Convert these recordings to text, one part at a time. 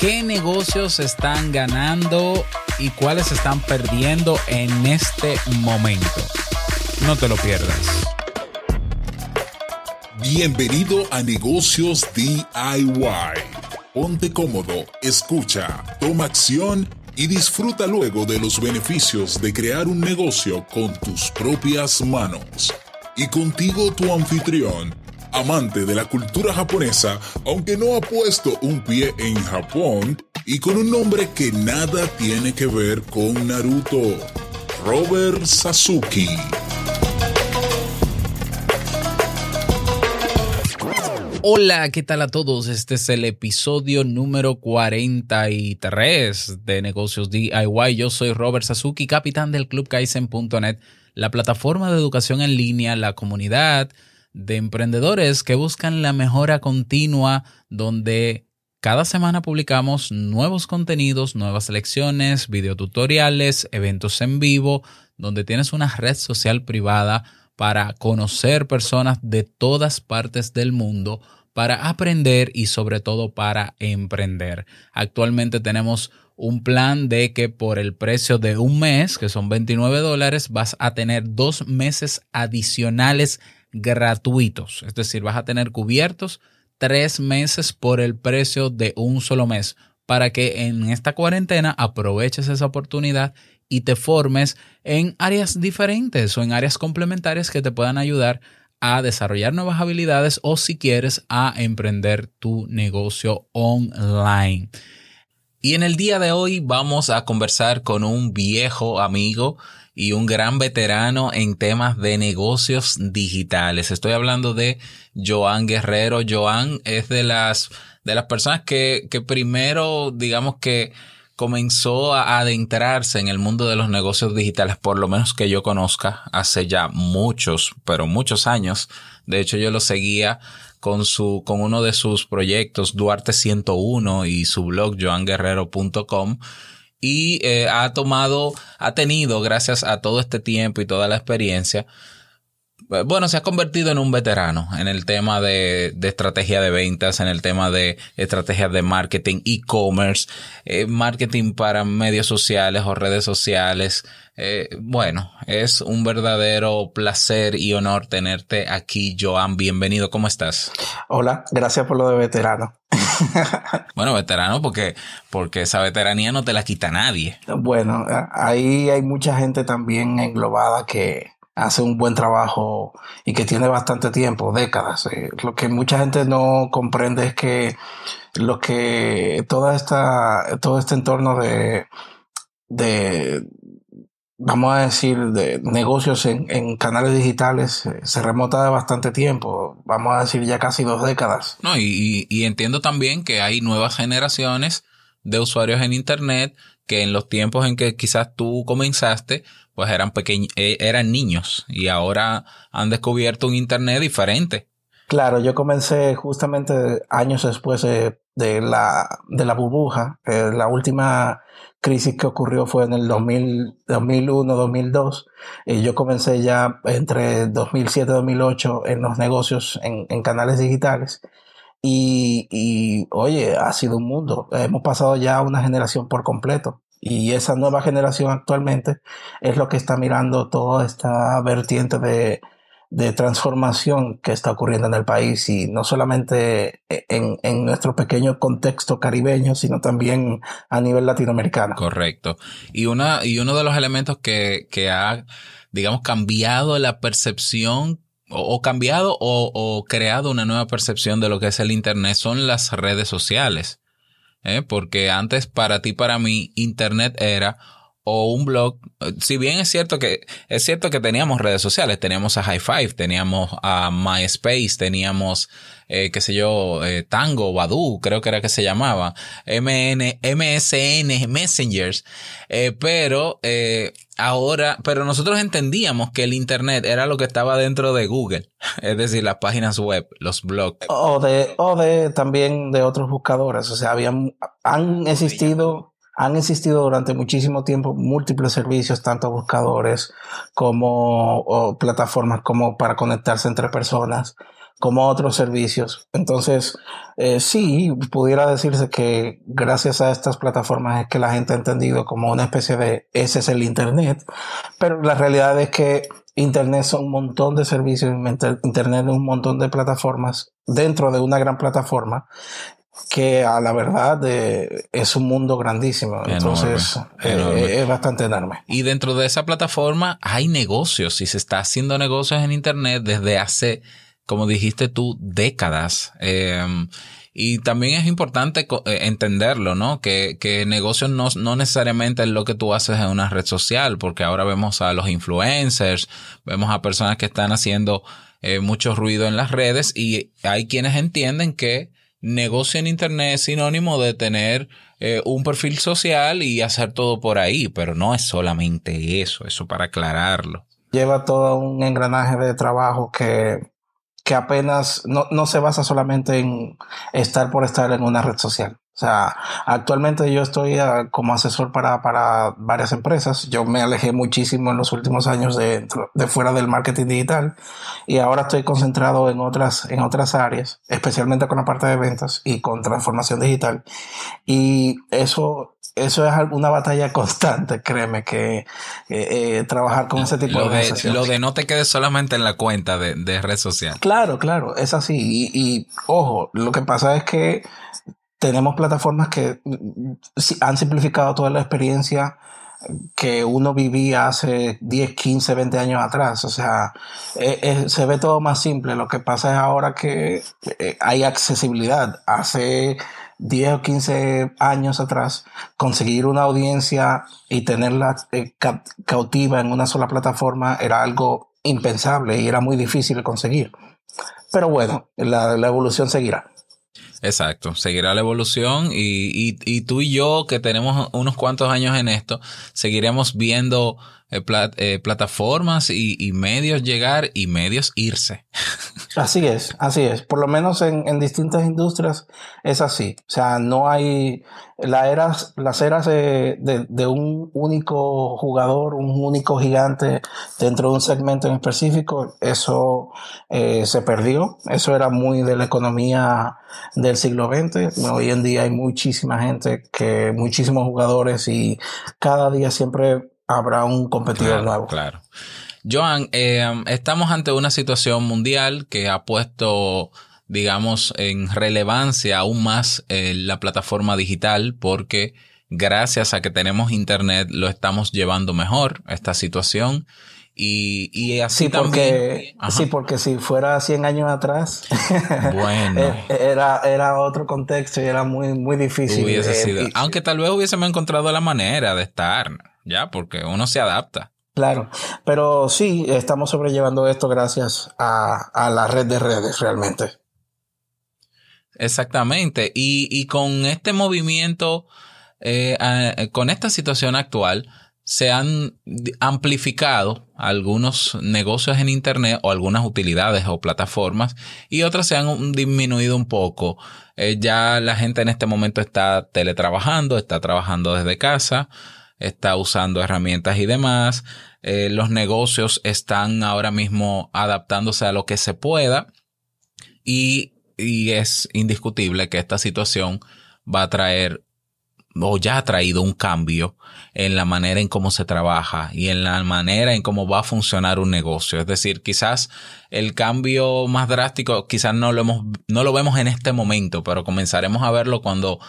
qué negocios están ganando y cuáles están perdiendo en este momento. No te lo pierdas. Bienvenido a Negocios DIY. Ponte cómodo, escucha, toma acción y disfruta luego de los beneficios de crear un negocio con tus propias manos. Y contigo tu anfitrión, amante de la cultura japonesa, aunque no ha puesto un pie en Japón, y con un nombre que nada tiene que ver con Naruto, Robert Sasuke. Hola, ¿qué tal a todos? Este es el episodio número 43 de Negocios DIY. Yo soy Robert Sasuki, capitán del Club Kaizen.net, la plataforma de educación en línea, la comunidad de emprendedores que buscan la mejora continua, donde cada semana publicamos nuevos contenidos, nuevas lecciones, videotutoriales, eventos en vivo, donde tienes una red social privada para conocer personas de todas partes del mundo, para aprender y sobre todo para emprender. Actualmente tenemos un plan de que por el precio de un mes, que son 29 dólares, vas a tener dos meses adicionales gratuitos. Es decir, vas a tener cubiertos tres meses por el precio de un solo mes para que en esta cuarentena aproveches esa oportunidad y te formes en áreas diferentes o en áreas complementarias que te puedan ayudar a desarrollar nuevas habilidades o si quieres a emprender tu negocio online. Y en el día de hoy vamos a conversar con un viejo amigo y un gran veterano en temas de negocios digitales. Estoy hablando de Joan Guerrero. Joan es de las, de las personas que, que primero, digamos que comenzó a adentrarse en el mundo de los negocios digitales, por lo menos que yo conozca, hace ya muchos, pero muchos años. De hecho, yo lo seguía con su, con uno de sus proyectos, Duarte 101 y su blog, joanguerrero.com y eh, ha tomado, ha tenido, gracias a todo este tiempo y toda la experiencia, eh, bueno, se ha convertido en un veterano en el tema de, de estrategia de ventas, en el tema de estrategias de marketing, e-commerce, eh, marketing para medios sociales o redes sociales. Eh, bueno, es un verdadero placer y honor tenerte aquí, Joan. Bienvenido, ¿cómo estás? Hola, gracias por lo de veterano. bueno, veterano porque, porque esa veteranía no te la quita nadie. Bueno, ahí hay mucha gente también englobada que hace un buen trabajo y que tiene bastante tiempo, décadas. Eh, lo que mucha gente no comprende es que lo que toda esta, todo este entorno de, de vamos a decir, de negocios en, canales digitales eh, se remota de bastante tiempo, vamos a decir ya casi dos décadas. No, y, y entiendo también que hay nuevas generaciones de usuarios en Internet que en los tiempos en que quizás tú comenzaste, pues eran pequeños, eh, eran niños y ahora han descubierto un internet diferente. Claro, yo comencé justamente años después de, la, de la burbuja. Eh, la última crisis que ocurrió fue en el 2001, 2002. Y yo comencé ya entre 2007 y 2008 en los negocios en, en canales digitales. Y, y, oye, ha sido un mundo. Hemos pasado ya una generación por completo. Y esa nueva generación actualmente es lo que está mirando toda esta vertiente de, de transformación que está ocurriendo en el país y no solamente en, en, nuestro pequeño contexto caribeño, sino también a nivel latinoamericano. Correcto. Y, una, y uno de los elementos que, que ha, digamos, cambiado la percepción o, cambiado o, o, creado una nueva percepción de lo que es el Internet son las redes sociales. ¿eh? porque antes para ti, para mí, Internet era o un blog, si bien es cierto que es cierto que teníamos redes sociales, teníamos a High Five, teníamos a MySpace, teníamos eh, qué sé yo, eh, Tango, Badu, creo que era que se llamaba, MN, MSN, Messengers, eh, pero eh, ahora, pero nosotros entendíamos que el Internet era lo que estaba dentro de Google, es decir, las páginas web, los blogs. O de, o de también de otros buscadores, o sea, habían, han existido han existido durante muchísimo tiempo múltiples servicios, tanto buscadores como plataformas como para conectarse entre personas, como otros servicios. Entonces, eh, sí, pudiera decirse que gracias a estas plataformas es que la gente ha entendido como una especie de ese es el Internet, pero la realidad es que Internet son un montón de servicios, Internet es un montón de plataformas dentro de una gran plataforma que a la verdad es un mundo grandísimo. Entonces eh, es bastante enorme. Y dentro de esa plataforma hay negocios y se está haciendo negocios en Internet desde hace, como dijiste tú, décadas. Em, y también es importante eh, entenderlo, ¿no? Que, que negocios no, no necesariamente es lo que tú haces en una red social, porque ahora vemos a los influencers, vemos a personas que están haciendo eh, mucho ruido en las redes y hay quienes entienden que negocio en Internet es sinónimo de tener eh, un perfil social y hacer todo por ahí, pero no es solamente eso, eso para aclararlo. Lleva todo un engranaje de trabajo que que apenas no, no se basa solamente en estar por estar en una red social. O sea, actualmente yo estoy ah, como asesor para, para, varias empresas. Yo me alejé muchísimo en los últimos años de, de, fuera del marketing digital y ahora estoy concentrado en otras, en otras áreas, especialmente con la parte de ventas y con transformación digital. Y eso, eso es una batalla constante, créeme, que eh, trabajar con ese tipo de, de Lo de no te quedes solamente en la cuenta de, de red social. Claro, claro, es así. Y, y ojo, lo que pasa es que tenemos plataformas que mm, han simplificado toda la experiencia que uno vivía hace 10, 15, 20 años atrás. O sea, eh, eh, se ve todo más simple. Lo que pasa es ahora que eh, hay accesibilidad. Hace 10 o 15 años atrás, conseguir una audiencia y tenerla cautiva en una sola plataforma era algo impensable y era muy difícil de conseguir. Pero bueno, la evolución seguirá. Exacto, seguirá la evolución y, y, tú y yo que tenemos unos cuantos años en esto, seguiremos viendo eh, eh, plataformas y, medios llegar y medios irse. Así es, así es. Por lo menos en, distintas industrias es así. O sea, no hay la eras, las eras de, de, de, un único jugador, un único gigante dentro de un segmento en específico. Eso eh, se perdió. Eso era muy de la economía del siglo XX. Hoy en día hay muchísima gente, que muchísimos jugadores y cada día siempre habrá un competidor nuevo. Claro. Joan, eh, estamos ante una situación mundial que ha puesto, digamos, en relevancia aún más eh, la plataforma digital porque gracias a que tenemos Internet lo estamos llevando mejor esta situación. Y, y así sí, porque, sí, porque si fuera 100 años atrás, bueno. Eh, era, era otro contexto y era muy, muy difícil. Hubiese sido. Aunque tal vez hubiésemos encontrado la manera de estar ya, porque uno se adapta. Claro, pero sí, estamos sobrellevando esto gracias a, la red de redes realmente. Exactamente, y, con este movimiento, eh, con esta situación actual, se han amplificado algunos negocios en Internet o algunas utilidades o plataformas y otras se han disminuido un poco. Eh, ya la gente en este momento está teletrabajando, está trabajando desde casa está usando herramientas y demás. Eh, los negocios están ahora mismo adaptándose a lo que se pueda y, y es indiscutible que esta situación va a traer o ya ha traído un cambio en la manera en cómo se trabaja y en la manera en cómo va a funcionar un negocio. Es decir, quizás el cambio más drástico, quizás no lo hemos, no lo vemos en este momento, pero comenzaremos a verlo cuando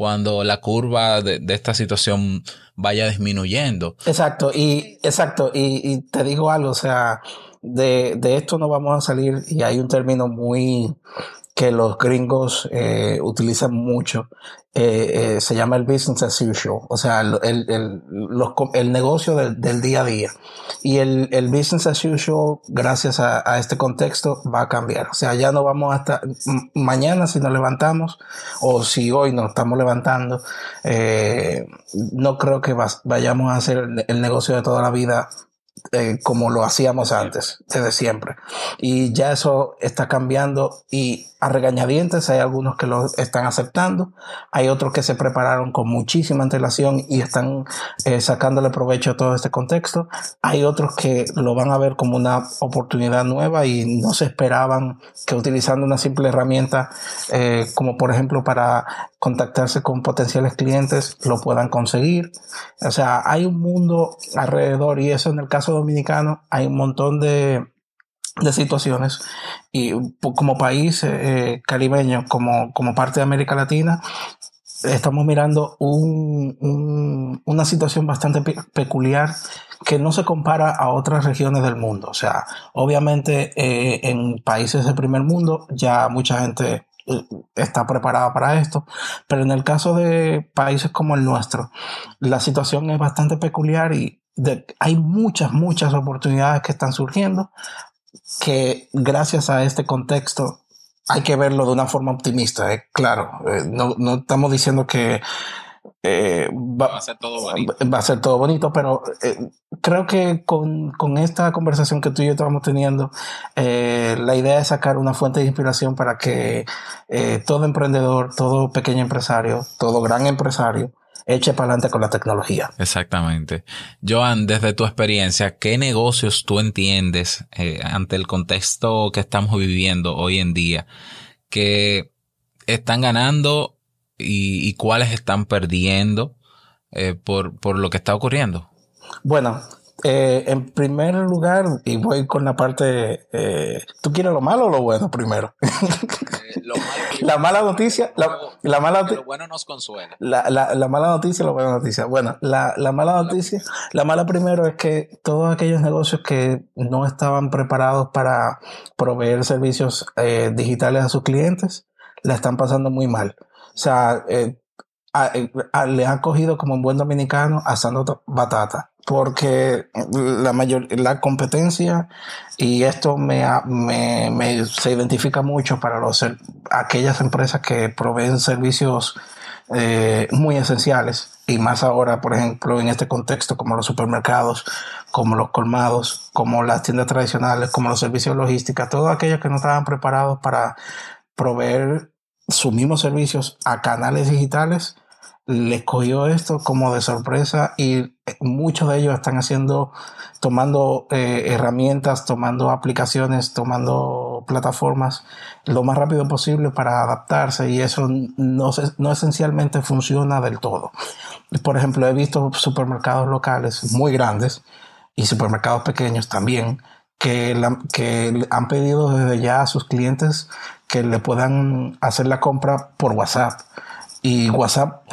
cuando la curva de, esta situación vaya disminuyendo. Exacto, y exacto, y, te digo algo, o sea, de, de, esto no vamos a salir, y hay un término muy que los gringos eh, utilizan mucho, eh, eh, se llama el business as usual, o sea, el, el, negocio del, del, día a día. Y el, business as usual, gracias a, este contexto, va a cambiar. O sea, ya no vamos hasta mañana si nos levantamos o si hoy nos estamos levantando, no creo que vayamos a hacer el negocio de toda la vida como lo hacíamos antes, desde siempre. Y ya eso está cambiando y a regañadientes, hay algunos que lo están aceptando, hay otros que se prepararon con muchísima antelación y están eh, sacándole provecho a todo este contexto, hay otros que lo van a ver como una oportunidad nueva y no se esperaban que utilizando una simple herramienta eh, como por ejemplo para contactarse con potenciales clientes lo puedan conseguir. O sea, hay un mundo alrededor y eso en el caso dominicano hay un montón de de situaciones y como país eh, caribeño, como, como parte de América Latina, estamos mirando un, una situación bastante peculiar que no se compara a otras regiones del mundo. O sea, obviamente eh, en países del primer mundo ya mucha gente eh, está preparada para esto, pero en el caso de países como el nuestro, la situación es bastante peculiar y hay muchas, muchas oportunidades que están surgiendo que gracias a este contexto hay que verlo de una forma optimista. Eh. Claro, eh, no, no, estamos diciendo que eh, va, a ser todo bonito. Va a ser todo bonito, pero creo que con, con, esta conversación que tú y yo estamos teniendo, la idea es sacar una fuente de inspiración para que todo emprendedor, todo pequeño empresario, todo gran empresario, eche para adelante con la tecnología. Exactamente. Joan, desde tu experiencia, ¿qué negocios tú entiendes eh, ante el contexto que estamos viviendo hoy en día que están ganando y, cuáles están perdiendo eh, por, por lo que está ocurriendo? Bueno, eh, en primer lugar, y voy con la parte, eh, ¿tú quieres lo malo o lo bueno primero? Eh, la mala noticia, la, mala noticia. Lo bueno nos consuela. La, mala noticia, la buena noticia. Bueno, la, mala noticia, la mala primero es que todos aquellos negocios que no estaban preparados para proveer servicios digitales a sus clientes, la están pasando muy mal. O sea, le han cogido como un buen dominicano asando batata porque la mayor la competencia y esto me, me, se identifica mucho para los aquellas empresas que proveen servicios eh, muy esenciales y más ahora por ejemplo en este contexto como los supermercados como los colmados como las tiendas tradicionales como los servicios logística todos aquellos que no estaban preparados para proveer sus mismos servicios a canales digitales les cogió esto como de sorpresa y muchos de ellos están haciendo, tomando eh, herramientas, tomando aplicaciones, tomando plataformas lo más rápido posible para adaptarse y eso no, no esencialmente funciona del todo. Por ejemplo, he visto supermercados locales muy grandes y supermercados pequeños también que, que han pedido desde ya a sus clientes que le puedan hacer la compra por WhatsApp y WhatsApp.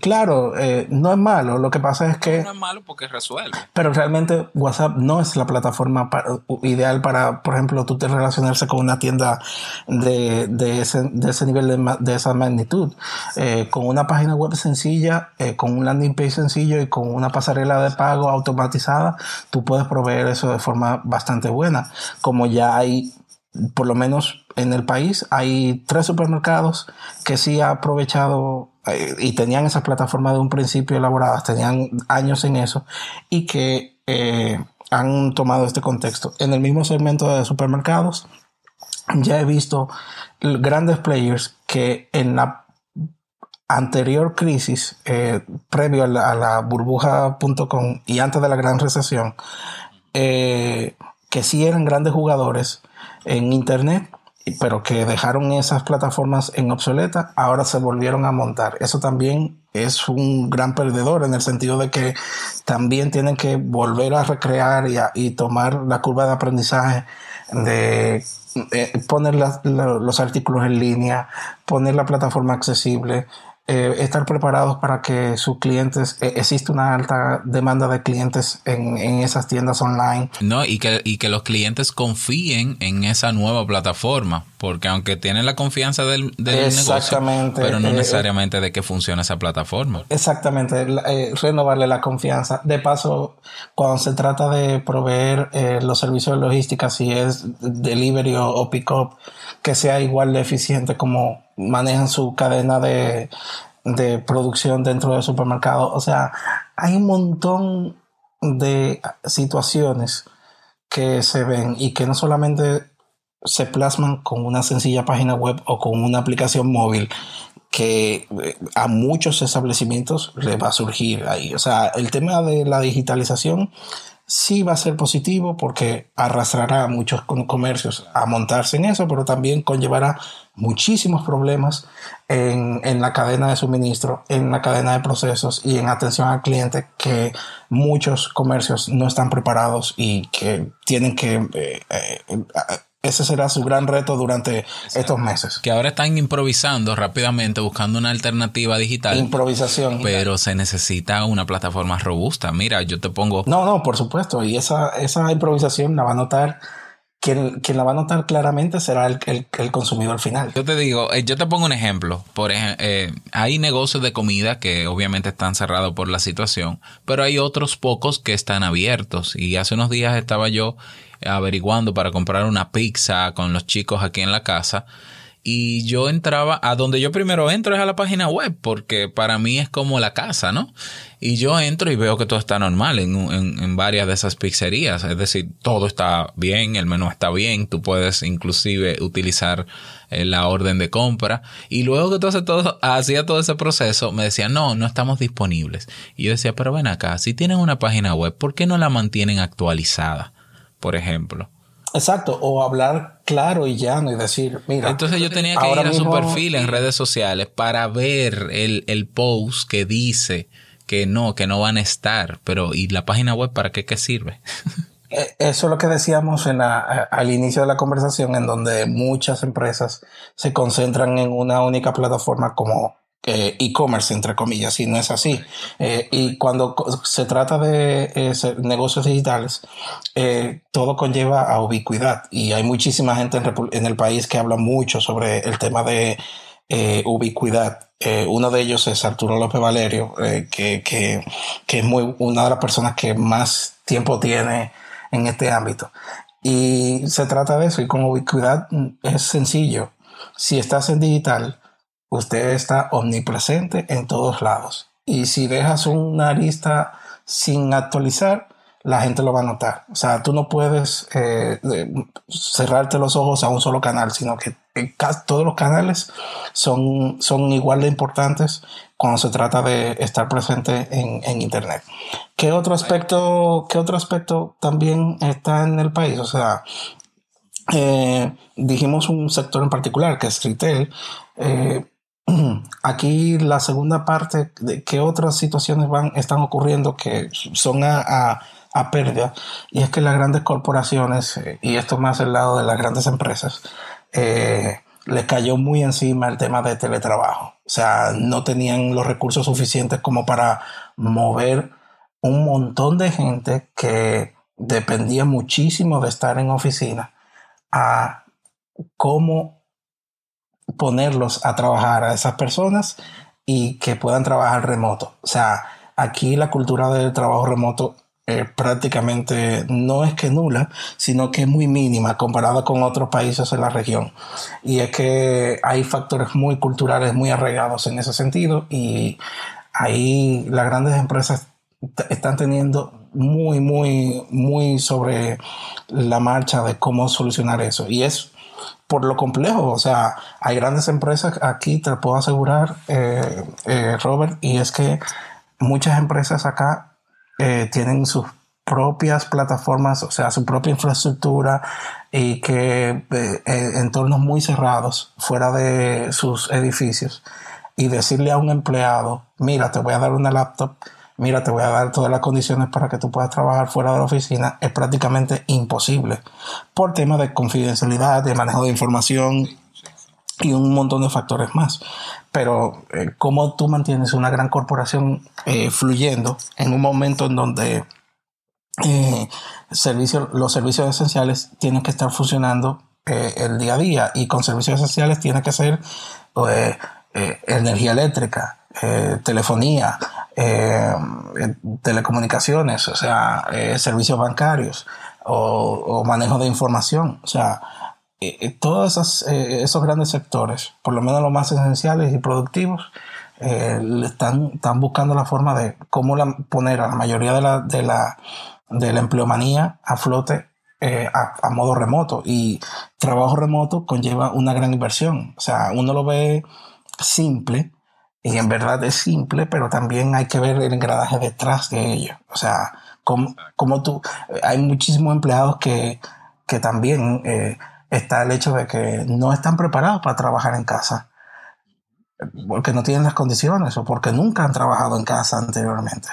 Claro, eh, no es malo. Lo que pasa es que. No es malo porque resuelve. Pero realmente WhatsApp no es la plataforma ideal para, por ejemplo, tú te relacionarse con una tienda de, de, ese, de ese nivel de, de esa magnitud. Eh, con una página web sencilla, eh, con un landing page sencillo y con una pasarela de pago automatizada, tú puedes proveer eso de forma bastante buena. Como ya hay por lo menos en el país, hay tres supermercados que sí han aprovechado eh, y tenían esas plataformas de un principio elaboradas, tenían años en eso y que eh, han tomado este contexto. En el mismo segmento de supermercados, ya he visto grandes players que en la anterior crisis, eh, previo a la, burbuja.com y antes de la gran recesión, que sí eran grandes jugadores, en Internet, pero que dejaron esas plataformas en obsoleta, ahora se volvieron a montar. Eso también es un gran perdedor en el sentido de que también tienen que volver a recrear y, tomar la curva de aprendizaje de eh, poner los artículos en línea, poner la plataforma accesible, eh, estar preparados para que sus clientes, eh, existe una alta demanda de clientes en, en, esas tiendas online. No, y que, y que los clientes confíen en esa nueva plataforma, porque aunque tienen la confianza del, del negocio, pero no eh, necesariamente de que funcione esa plataforma. Exactamente, renovarle la confianza. De paso, cuando se trata de proveer los servicios de logística, si es delivery o pick-up, que sea igual de eficiente como manejan su cadena de, de producción dentro del supermercado. O sea, hay un montón de situaciones que se ven y que no solamente se plasman con una sencilla página web o con una aplicación móvil que eh, a muchos establecimientos les va a surgir ahí. O sea, el tema de la digitalización sí va a ser positivo porque arrastrará a muchos comercios a montarse en eso, pero también conllevará muchísimos problemas en, en, la cadena de suministro, en la cadena de procesos y en atención al cliente que muchos comercios no están preparados y que tienen que eh, eh, ese será su gran reto durante estos meses. Que ahora están improvisando rápidamente, buscando una alternativa digital. Improvisación. Pero se necesita una plataforma robusta. Mira, yo te pongo... No, no, por supuesto. Y esa, esa improvisación la va a notar quien, quien, la va a notar claramente será el, el, consumidor final. Yo te digo, eh, yo te pongo un ejemplo. Por ejemplo, eh, hay negocios de comida que obviamente están cerrados por la situación, pero hay otros pocos que están abiertos. Y hace unos días estaba yo averiguando para comprar una pizza con los chicos aquí en la casa y yo entraba a donde yo primero entro es a la página web porque para mí es como la casa, ¿no? Y yo entro y veo que todo está normal en, en, varias de esas pizzerías, es decir, todo está bien, el menú está bien, tú puedes inclusive utilizar eh, la orden de compra y luego que todo, todo hacía todo ese proceso me decía no, no estamos disponibles. Y yo decía, pero ven acá, si tienen una página web, ¿por qué no la mantienen actualizada? Por ejemplo. Exacto, o hablar claro y llano y decir, mira. Entonces yo tenía que ir a su perfil en redes sociales para ver el, el, post que dice que no, que no van a estar, pero ¿y la página web para qué, qué sirve? E, eso es lo que decíamos en la, al inicio de la conversación, en donde muchas empresas se concentran en una única plataforma como e-commerce, entre comillas, y no es así. Eh, y cuando se trata de eh, negocios digitales, eh, todo conlleva a ubicuidad. Y hay muchísima gente en, el país que habla mucho sobre el tema de ubicuidad. uno de ellos es Arturo López Valerio, que, que, que, es muy, una de las personas que más tiempo tiene en este ámbito. Y se trata de eso, y con ubicuidad mm, es sencillo. Si estás en digital, usted está omnipresente en todos lados. Y si dejas una lista sin actualizar, la gente lo va a notar. O sea, tú no puedes eh, cerrarte los ojos a un solo canal, sino que todos los canales son, son igual de importantes cuando se trata de estar presente en, Internet. ¿Qué otro aspecto, qué otro aspecto también está en el país? O sea, eh, dijimos un sector en particular que es retail. Eh, Aquí la segunda parte de qué otras situaciones van, están ocurriendo que son a, a, pérdida y es que las grandes corporaciones, eh, y esto más el lado de las grandes empresas, eh, les cayó muy encima el tema de teletrabajo. O sea, no tenían los recursos suficientes como para mover un montón de gente que dependía muchísimo de estar en oficina a cómo ponerlos a trabajar a esas personas y que puedan trabajar remoto. O sea, aquí la cultura del trabajo remoto eh, prácticamente no es que nula, sino que es muy mínima comparada con otros países en la región. Y es que hay factores muy culturales, muy arraigados en ese sentido y ahí las grandes empresas están teniendo muy, muy, muy sobre la marcha de cómo solucionar eso. Y es por lo complejo. O sea, hay grandes empresas aquí, te puedo asegurar, eh, eh, Robert, y es que muchas empresas acá eh, tienen sus propias plataformas, o sea, su propia infraestructura y que entornos muy cerrados fuera de sus edificios y decirle a un empleado, mira, te voy a dar una laptop mira, te voy a dar todas las condiciones para que tú puedas trabajar fuera de la oficina, es prácticamente imposible por temas de confidencialidad, de manejo de información y un montón de factores más. Pero eh, cómo tú mantienes una gran corporación eh, fluyendo en un momento en donde eh, los servicios esenciales tienen que estar funcionando el día a día y con servicios esenciales tiene que ser energía eléctrica, telefonía, eh, telecomunicaciones, o sea, eh, servicios bancarios o, manejo de información. O sea, eh, todos esos grandes sectores, por lo menos los más esenciales y productivos, están, están buscando la forma de cómo poner a la mayoría de la, de la, de la empleomanía a flote eh, a, modo remoto y trabajo remoto conlleva una gran inversión. O sea, uno lo ve simple y en verdad es simple, pero también hay que ver el engranaje detrás de ello. O sea, como, como tú, hay muchísimos empleados que, que también eh, está el hecho de que no están preparados para trabajar en casa porque no tienen las condiciones o porque nunca han trabajado en casa anteriormente.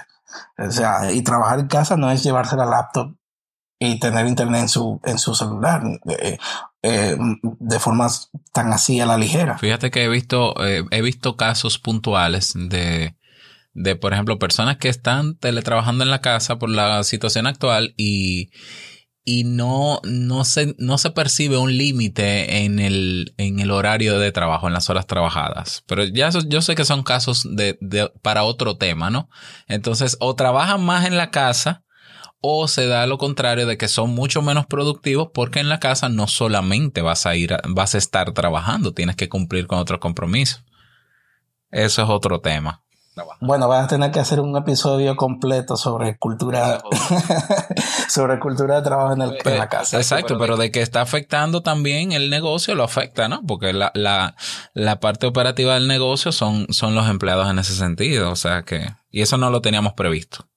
O sea, y trabajar en casa no es llevarse la laptop y tener internet en su, en su celular eh, eh, de forma tan así a la ligera. Fíjate que he visto, eh, he visto casos puntuales de, de, por ejemplo, personas que están teletrabajando en la casa por la situación actual y, y no, no, se, no se percibe un límite en el, en el horario de trabajo, en las horas trabajadas. Pero ya yo sé que son casos de, de, para otro tema, ¿no? Entonces, o trabajan más en la casa o se da lo contrario de que son mucho menos productivos porque en la casa no solamente vas a ir, vas a estar trabajando, tienes que cumplir con otros compromisos. Eso es otro tema. Bueno, vas a tener que hacer un episodio completo sobre cultura, sobre cultura de trabajo en, el, la casa. Exacto, pero de que está afectando también el negocio lo afecta, ¿no? Porque la, la, la parte operativa del negocio son, son los empleados en ese sentido, o sea que, y eso no lo teníamos previsto.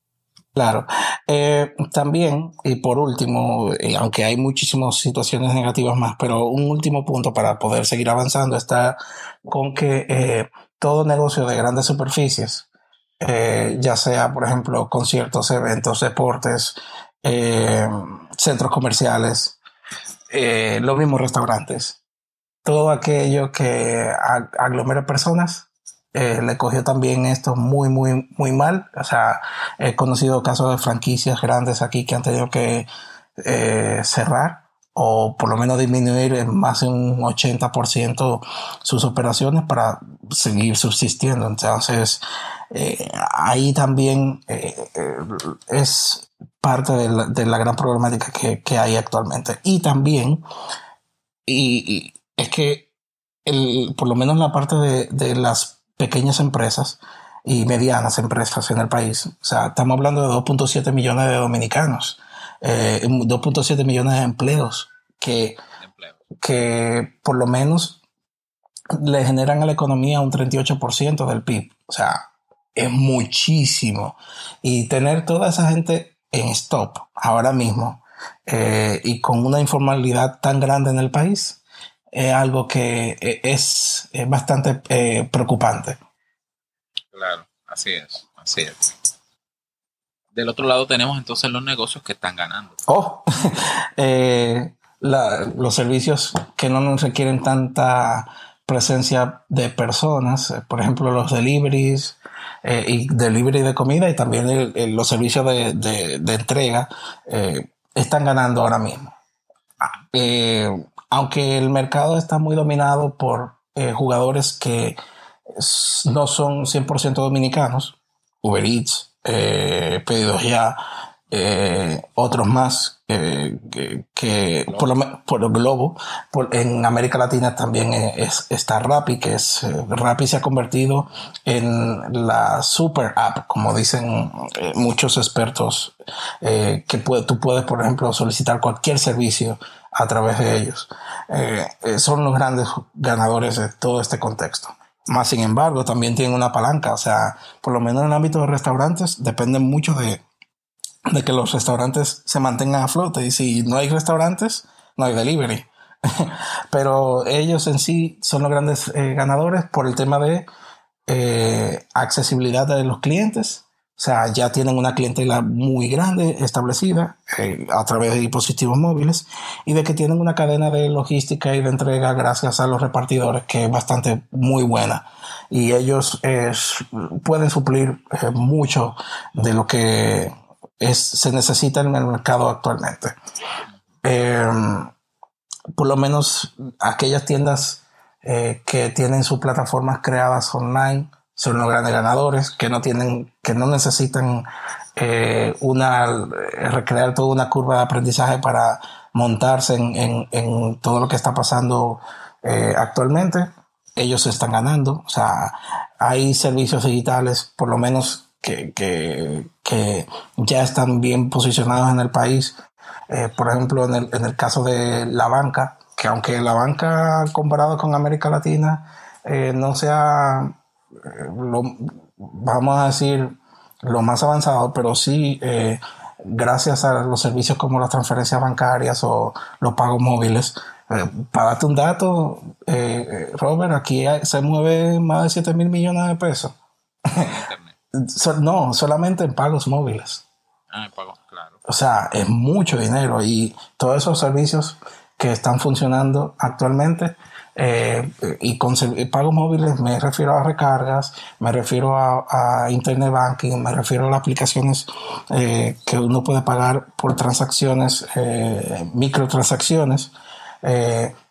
Claro. Eh, también, y por último, eh, aunque hay muchísimas situaciones negativas más, pero un último punto para poder seguir avanzando está con que eh, todo negocio de grandes superficies, ya sea, por ejemplo, conciertos, eventos, deportes, centros comerciales, los mismos restaurantes, todo aquello que aglomera personas, le cogió también esto muy, muy, muy mal. O sea, he conocido casos de franquicias grandes aquí que han tenido que cerrar o por lo menos disminuir en más de un 80% sus operaciones para seguir subsistiendo. Entonces, eh, ahí también eh, eh, es parte de la, gran problemática que, hay actualmente. Y también, y, es que el, por lo menos la parte de, de las pequeñas empresas y medianas empresas en el país, o sea, estamos hablando de 2.7 millones de dominicanos 2.7 eh, millones de empleos que, que por lo menos le generan a la economía un 38% del PIB. O sea, es muchísimo. Y tener toda esa gente en stop ahora mismo eh, y con una informalidad tan grande en el país es algo que eh, es, es bastante preocupante. Claro, así es, así es. Del otro lado tenemos entonces los negocios que están ganando. Oh, eh, los servicios que no requieren tanta presencia de personas, eh, por ejemplo los deliveries eh, y delivery de comida y también los servicios de, entrega están ganando ahora mismo. Ah, aunque el mercado está muy dominado por jugadores que no son 100% dominicanos, Uber Eats, eh, pedidos ya, eh, otros más que, por, lo, por el globo, en América Latina también es, está Rappi, que es eh, Rappi se ha convertido en la super app, como dicen muchos expertos, que tú puedes, por ejemplo, solicitar cualquier servicio a través de ellos. son los grandes ganadores de todo este contexto. Más sin embargo, también tienen una palanca, o sea, por lo menos en el ámbito de restaurantes, dependen mucho de, que los restaurantes se mantengan a flote. Y si no hay restaurantes, no hay delivery. Pero ellos en sí son los grandes eh, ganadores por el tema de eh, accesibilidad de los clientes o sea, ya tienen una clientela muy grande establecida eh, a través de dispositivos móviles y de que tienen una cadena de logística y de entrega gracias a los repartidores que es bastante muy buena. Y ellos pueden suplir eh, mucho de lo que es, se necesita en el mercado actualmente. Em, por lo menos aquellas tiendas eh, que tienen sus plataformas creadas online son los grandes ganadores, que no tienen, que no necesitan eh, una, eh, recrear toda una curva de aprendizaje para montarse en, en, todo lo que está pasando eh, actualmente. Ellos están ganando, o sea, hay servicios digitales, por lo menos que, que, que ya están bien posicionados en el país, por ejemplo, en el, en el, caso de la banca, que aunque la banca comparado con América Latina no sea, lo, vamos a decir, lo más avanzado, pero sí, gracias a los servicios como las transferencias bancarias o los pagos móviles, para darte un dato, Robert, aquí se mueve más de 7 mil millones de pesos. no, solamente en pagos móviles. Ah, en pagos, claro. O sea, es mucho dinero y todos esos servicios que están funcionando actualmente eh, y con pagos móviles me refiero a recargas, me refiero a, internet banking, me refiero a las aplicaciones eh, que uno puede pagar por transacciones, eh, microtransacciones.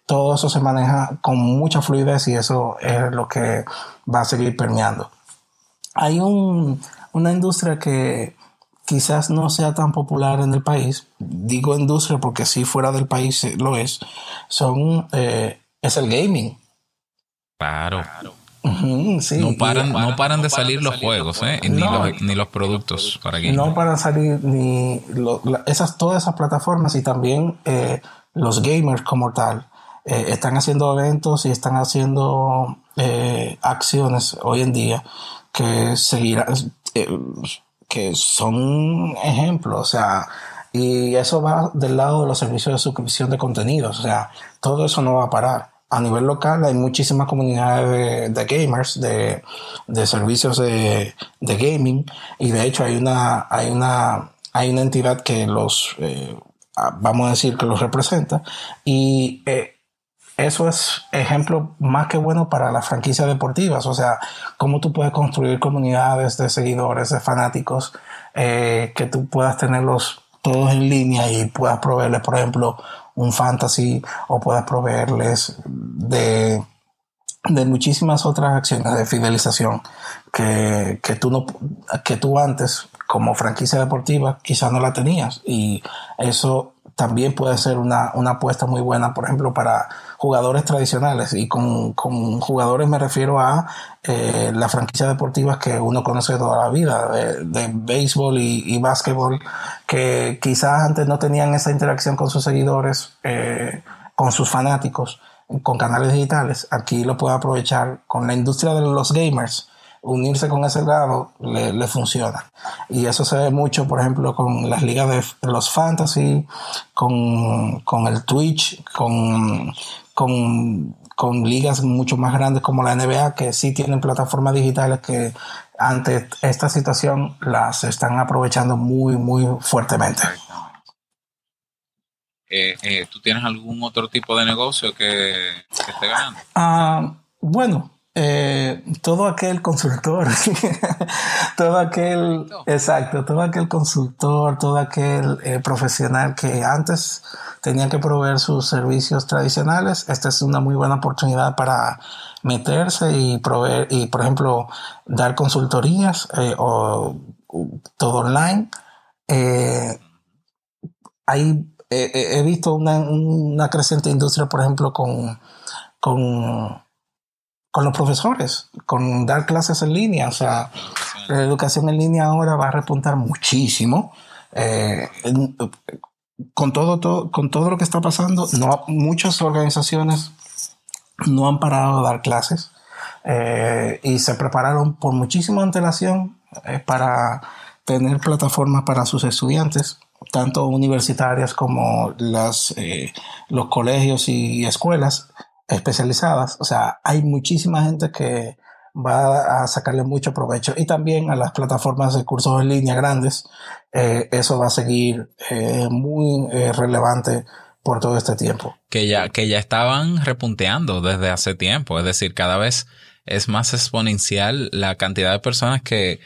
todo eso se maneja con mucha fluidez y eso es lo que va a seguir permeando hay un, una industria que quizás no sea tan popular en el país, digo industria porque si fuera del país lo es, son, eh, es el gaming. Claro. no paran, no paran de salir los juegos, ¿eh? ni, los, ni, los, productos para gaming. No paran salir ni esas, todas esas plataformas y también eh, los gamers como tal. están haciendo eventos y están haciendo acciones hoy en día que seguirá, eh, que son ejemplos, o sea, y eso va del lado de los servicios de suscripción de contenidos, o sea, todo eso no va a parar. A nivel local hay muchísimas comunidades de, gamers, de, de servicios de, de, gaming, y de hecho hay una, hay una, hay una entidad que los, eh, vamos a decir, que los representa, y eh, eso es ejemplo más que bueno para las franquicias deportivas, o sea, cómo tú puedes construir comunidades de seguidores, de fanáticos, eh, que tú puedas tenerlos todos en línea y puedas proveerles, por ejemplo, un fantasy o puedas proveerles de, de muchísimas otras acciones de fidelización que, que, tú no, que tú antes como franquicia deportiva quizás no la tenías. Y eso también puede ser una, una apuesta muy buena, por ejemplo, para jugadores tradicionales. Y con, con jugadores me refiero a eh, las franquicias deportivas que uno conoce toda la vida, de, de béisbol y, y básquetbol, que quizás antes no tenían esa interacción con sus seguidores, eh, con sus fanáticos, con canales digitales. Aquí lo puede aprovechar con la industria de los gamers unirse con ese lado le, funciona. Y eso se ve mucho, por ejemplo, con las ligas de los fantasy, con, con el Twitch, con, con, con, ligas mucho más grandes como la NBA, que sí tienen plataformas digitales que ante esta situación las están aprovechando muy, muy fuertemente. Eh, eh, ¿Tú tienes algún otro tipo de negocio que, que esté ganando? Ah, bueno, eh, todo aquel consultor, todo aquel, exacto, todo aquel consultor, todo aquel eh, profesional que antes tenía que proveer sus servicios tradicionales, esta es una muy buena oportunidad para meterse y proveer, y por ejemplo, dar consultorías eh, o todo online. hay, he visto una, una creciente industria, por ejemplo, con, con con los profesores, con dar clases en línea. O sea, la educación en línea ahora va a repuntar muchísimo. Eh, con todo, todo, con todo lo que está pasando, no, muchas organizaciones no han parado de dar clases eh, y se prepararon por muchísima antelación eh, para tener plataformas para sus estudiantes, tanto universitarias como las, los colegios y escuelas especializadas. O sea, hay muchísima gente que va a sacarle mucho provecho y también a las plataformas de cursos en línea grandes. Eh, eso va a seguir eh, muy eh, relevante por todo este tiempo. Que ya, que ya estaban repunteando desde hace tiempo. Es decir, cada vez es más exponencial la cantidad de personas que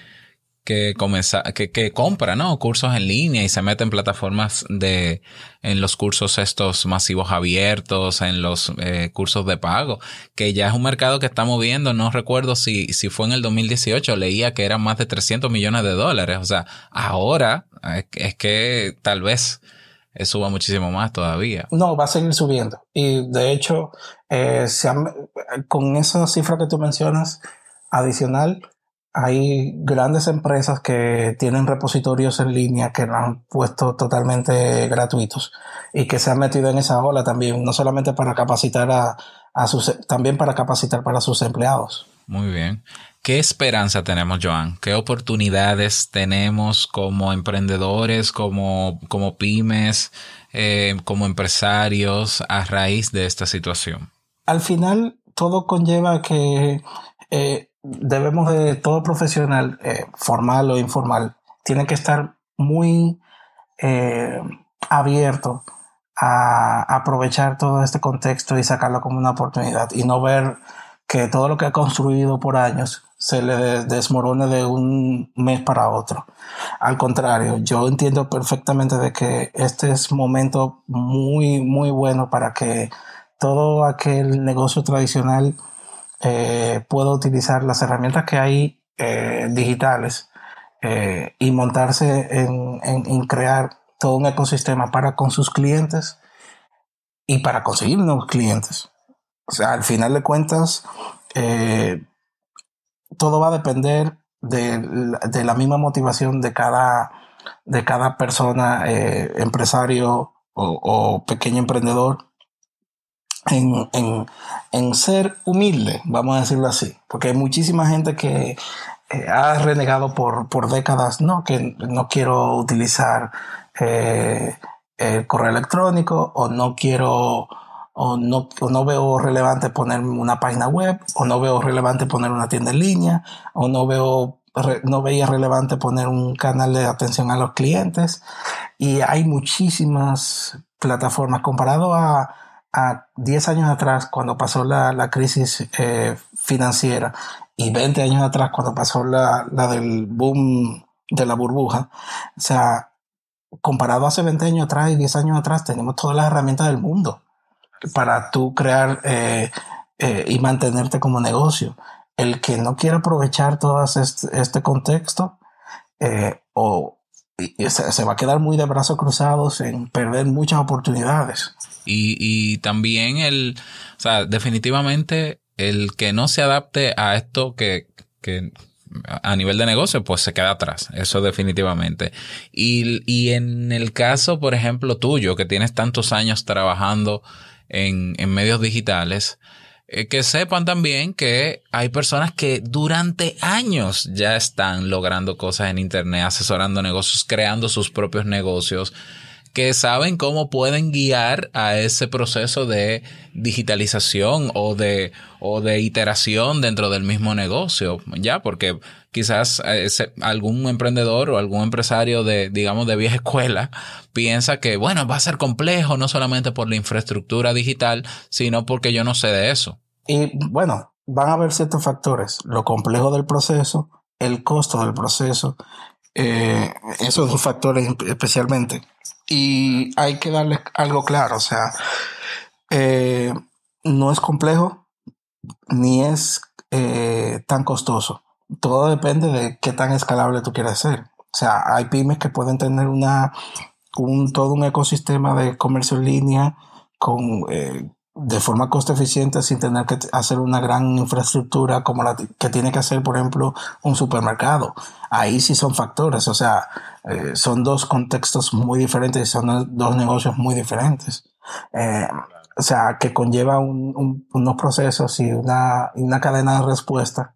que, comienza, que, que compra, ¿no? Cursos en línea y se mete en plataformas de, en los cursos estos masivos abiertos, en los eh, cursos de pago, que ya es un mercado que está moviendo, no recuerdo si, si fue en el 2018, leía que eran más de 300 millones de dólares, o sea, ahora es, que tal vez suba muchísimo más todavía. No, va a seguir subiendo. Y de hecho, eh, con esa cifra que tú mencionas, adicional, hay grandes empresas que tienen repositorios en línea que lo han puesto totalmente gratuitos y que se han metido en esa ola también, no solamente para capacitar a, a sus, también para capacitar para sus empleados. Muy bien. ¿Qué esperanza tenemos, Joan? ¿Qué oportunidades tenemos como emprendedores, como, como pymes, eh, como empresarios a raíz de esta situación? Al final, todo conlleva que eh, debemos de todo profesional, eh, formal o informal, tiene que estar muy eh, abierto a, aprovechar todo este contexto y sacarlo como una oportunidad y no ver que todo lo que ha construido por años se le desmorone de un mes para otro. Al contrario, yo entiendo perfectamente de que este es momento muy, muy bueno para que todo aquel negocio tradicional eh, puedo utilizar las herramientas que hay eh, digitales eh, y montarse en, crear todo un ecosistema para con sus clientes y para conseguir nuevos clientes. O sea, al final de cuentas, todo va a depender de, la misma motivación de cada, de cada persona, empresario o pequeño emprendedor en, en, en, ser humilde, vamos a decirlo así, porque hay muchísima gente que eh, ha renegado por, por, décadas, no, que no quiero utilizar eh, el correo electrónico o no quiero o no, o no veo relevante poner una página web o no veo relevante poner una tienda en línea o no veo no veía relevante poner un canal de atención a los clientes. Y hay muchísimas plataformas comparado a a 10 años atrás, cuando pasó la, la crisis eh, financiera, y 20 años atrás, cuando pasó la, la, del boom de la burbuja, o sea, comparado hace 20 años atrás y 10 años atrás, tenemos todas las herramientas del mundo para tú crear eh, eh, y mantenerte como negocio. El que no quiera aprovechar todo este, este contexto o se, se va a quedar muy de brazos cruzados en perder muchas oportunidades. Y, y también el, o sea, definitivamente el que no se adapte a esto que, que a nivel de negocio, pues se queda atrás. Eso definitivamente. Y, y en el caso, por ejemplo, tuyo, que tienes tantos años trabajando en, en medios digitales, eh, que sepan también que hay personas que durante años ya están logrando cosas en Internet, asesorando negocios, creando sus propios negocios que saben cómo pueden guiar a ese proceso de digitalización o de, o de iteración dentro del mismo negocio, ya, porque quizás eh, algún emprendedor o algún empresario de, digamos, de vieja escuela piensa que, bueno, va a ser complejo no solamente por la infraestructura digital, sino porque yo no sé de eso. Y bueno, van a haber ciertos factores, lo complejo del proceso, el costo del proceso, eh, esos dos factores especialmente y hay que darle algo claro, o sea, eh, no es complejo ni es eh, tan costoso. Todo depende de qué tan escalable tú quieres ser. O sea, hay pymes que pueden tener una, un, todo un ecosistema de comercio en línea con, eh, de forma costo eficiente sin tener que hacer una gran infraestructura como la que tiene que hacer, por ejemplo, un supermercado. Ahí sí son factores, o sea, eh, son dos contextos muy diferentes, son dos negocios muy diferentes. Eh, o sea, que conlleva unos procesos y una, una cadena de respuesta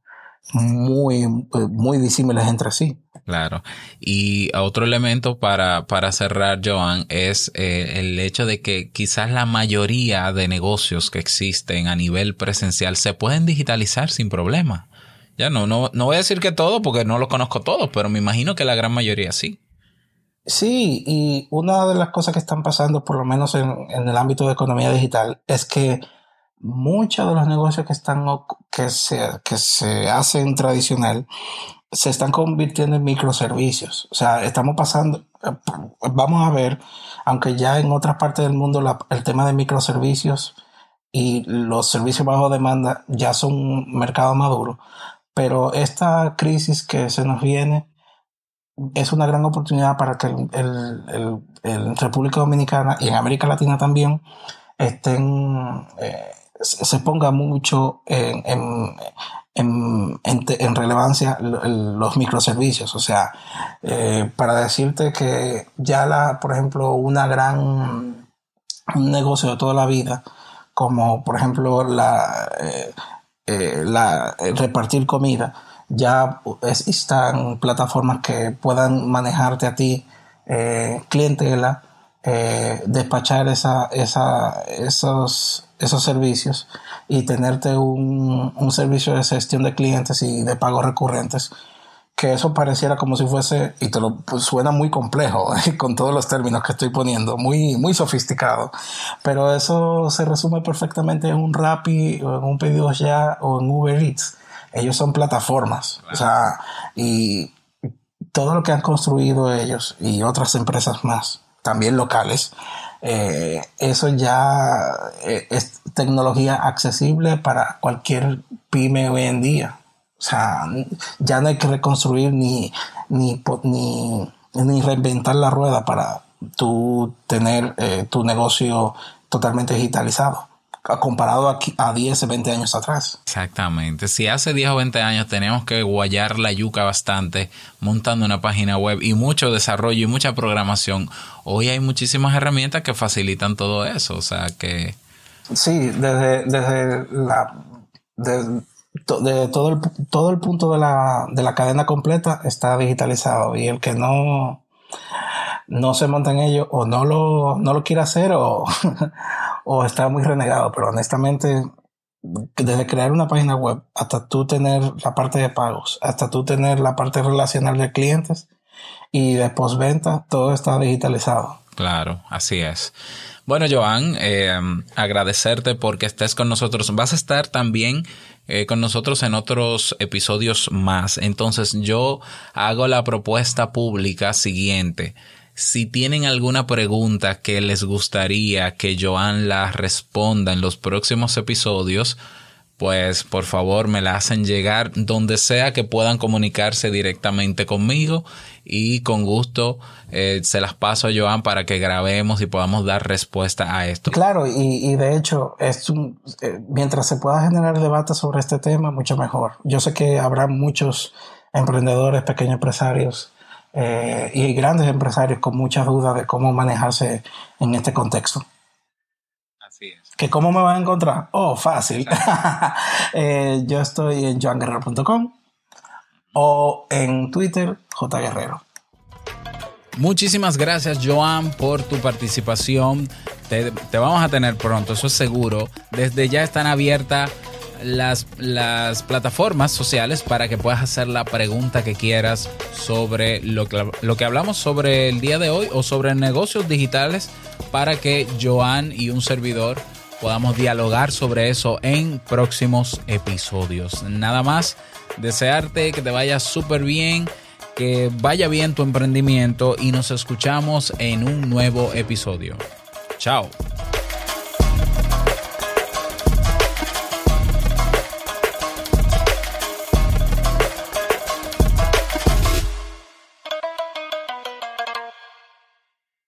muy, muy disímiles entre sí. Claro. Y otro elemento para, para cerrar, Joan, es eh, el hecho de que quizás la mayoría de negocios que existen a nivel presencial se pueden digitalizar sin problema. Ya no, no, no voy a decir que todo porque no lo conozco todos, pero me imagino que la gran mayoría sí. Sí, y una de las cosas que están pasando, por lo menos en, en el ámbito de economía digital, es que muchos de los negocios que están que se, que se hacen tradicional se están convirtiendo en microservicios. O sea, estamos pasando, vamos a ver, aunque ya en otras partes del mundo el tema de microservicios y los servicios bajo demanda ya son un mercado maduro, pero esta crisis que se nos viene es una gran oportunidad para que el, el, República Dominicana y en América Latina también estén, eh, se ponga mucho en, en, en, relevancia los microservicios. O sea, eh, para decirte que ya la, por ejemplo, una gran negocio de toda la vida, como por ejemplo la, eh, la repartir comida, ya están plataformas que puedan manejarte a ti clientela, despachar esa, esa, esos esos servicios y tenerte un, un, servicio de gestión de clientes y de pagos recurrentes, que eso pareciera como si fuese, y te lo pues, suena muy complejo con todos los términos que estoy poniendo, muy, muy sofisticado, pero eso se resume perfectamente en un Rappi o en un Pedidos Ya o en Uber Eats. Ellos son plataformas, o sea, y todo lo que han construido ellos y otras empresas más, también locales, eh, eso ya eh, es tecnología accesible para cualquier pyme hoy en día. O sea, ya no hay que reconstruir ni, ni, ni, reinventar la rueda para tú tener eh, tu negocio totalmente digitalizado comparado a, a 10 o 20 años atrás. Exactamente. Si hace 10 o 20 años teníamos que guayar la yuca bastante montando una página web y mucho desarrollo y mucha programación, hoy hay muchísimas herramientas que facilitan todo eso. O sea que... Sí, desde, desde la... De, todo el, todo el punto de la, de la cadena completa está digitalizado y el que no, no se monta en ello o no lo, no lo quiere hacer o, o está muy renegado, pero honestamente, desde crear una página web hasta tú tener la parte de pagos, hasta tú tener la parte relacional de clientes y de postventa, todo está digitalizado. Claro, así es. Bueno, Joan, eh, agradecerte porque estés con nosotros. Vas a estar también eh, con nosotros en otros episodios más. Entonces yo hago la propuesta pública siguiente. Si tienen alguna pregunta que les gustaría que Joan la responda en los próximos episodios, pues por favor me la hacen llegar donde sea que puedan comunicarse directamente conmigo y con gusto eh, se las paso a Joan para que grabemos y podamos dar respuesta a esto. Claro, y, de hecho, es eh, mientras se pueda generar debate sobre este tema, mucho mejor. Yo sé que habrá muchos emprendedores, pequeños empresarios eh, y grandes empresarios con muchas dudas de cómo manejarse en este contexto. Así es. ¿Que cómo me van a encontrar? Oh, fácil. Eh, yo estoy en joanguerrero.com o en Twitter, jguerrero. Muchísimas gracias, Joan, por tu participación. Te, te, vamos a tener pronto, eso es seguro. Desde ya están abiertas las, las plataformas sociales para que puedas hacer la pregunta que quieras sobre lo que, lo que hablamos sobre el día de hoy o sobre negocios digitales para que Joan y un servidor podamos dialogar sobre eso en próximos episodios. Nada más, desearte que te vaya súper bien, que vaya bien tu emprendimiento y nos escuchamos en un nuevo episodio. Chao.